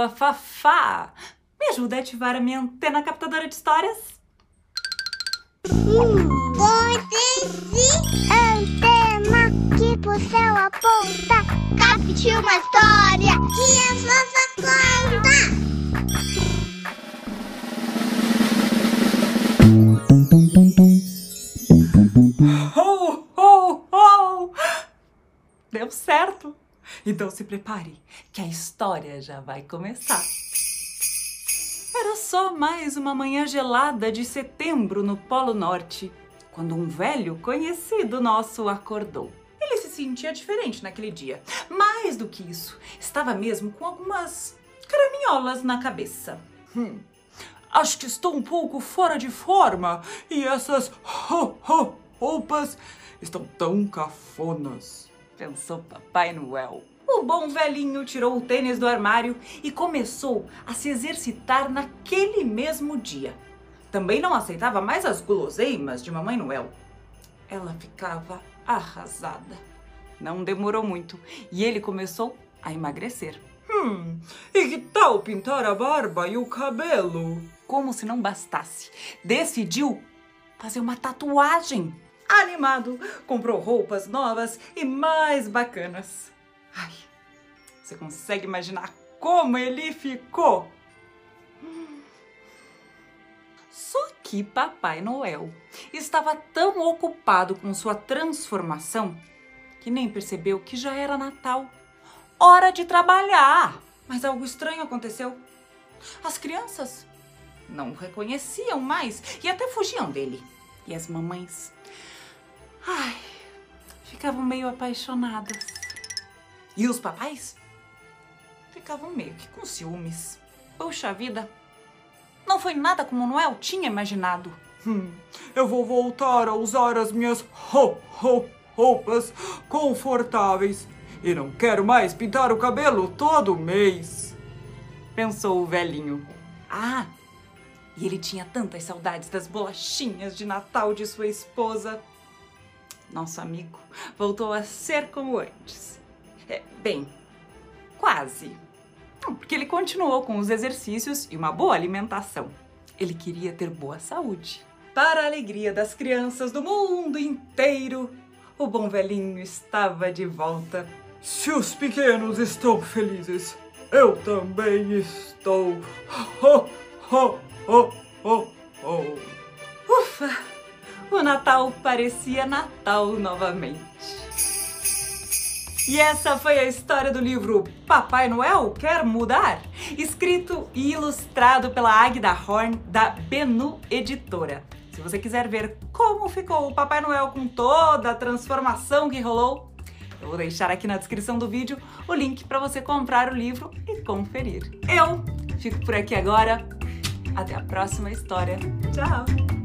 pessoa Fafá. Me ajuda a ativar a minha antena captadora de histórias? antena que pro céu aponta. Capte uma história que a fofa conta. Ho! Deu certo! Então se prepare, que a história já vai começar. Era só mais uma manhã gelada de setembro no Polo Norte, quando um velho conhecido nosso acordou. Ele se sentia diferente naquele dia. Mais do que isso, estava mesmo com algumas caraminholas na cabeça. Hum, acho que estou um pouco fora de forma e essas roupas estão tão cafonas, pensou Papai Noel. O bom velhinho tirou o tênis do armário e começou a se exercitar naquele mesmo dia. Também não aceitava mais as guloseimas de Mamãe Noel. Ela ficava arrasada. Não demorou muito e ele começou a emagrecer. Hum, e que tal pintar a barba e o cabelo? Como se não bastasse, decidiu fazer uma tatuagem. Animado, comprou roupas novas e mais bacanas. Ai, você consegue imaginar como ele ficou? Só que Papai Noel estava tão ocupado com sua transformação que nem percebeu que já era Natal. Hora de trabalhar! Mas algo estranho aconteceu. As crianças não o reconheciam mais e até fugiam dele. E as mamães, ai, ficavam meio apaixonadas. E os papais ficavam meio que com ciúmes. Poxa vida, não foi nada como Noel tinha imaginado. Hum, eu vou voltar a usar as minhas ho, ho, roupas confortáveis e não quero mais pintar o cabelo todo mês. Pensou o velhinho. Ah, e ele tinha tantas saudades das bolachinhas de Natal de sua esposa. Nosso amigo voltou a ser como antes. É, bem, quase. Porque ele continuou com os exercícios e uma boa alimentação. Ele queria ter boa saúde. Para a alegria das crianças do mundo inteiro, o bom velhinho estava de volta. Se os pequenos estão felizes, eu também estou. Ho, ho, ho, ho, ho. O Natal parecia Natal novamente. E essa foi a história do livro Papai Noel Quer Mudar? Escrito e ilustrado pela Agda Horn, da Benu Editora. Se você quiser ver como ficou o Papai Noel com toda a transformação que rolou, eu vou deixar aqui na descrição do vídeo o link para você comprar o livro e conferir. Eu fico por aqui agora. Até a próxima história. Tchau!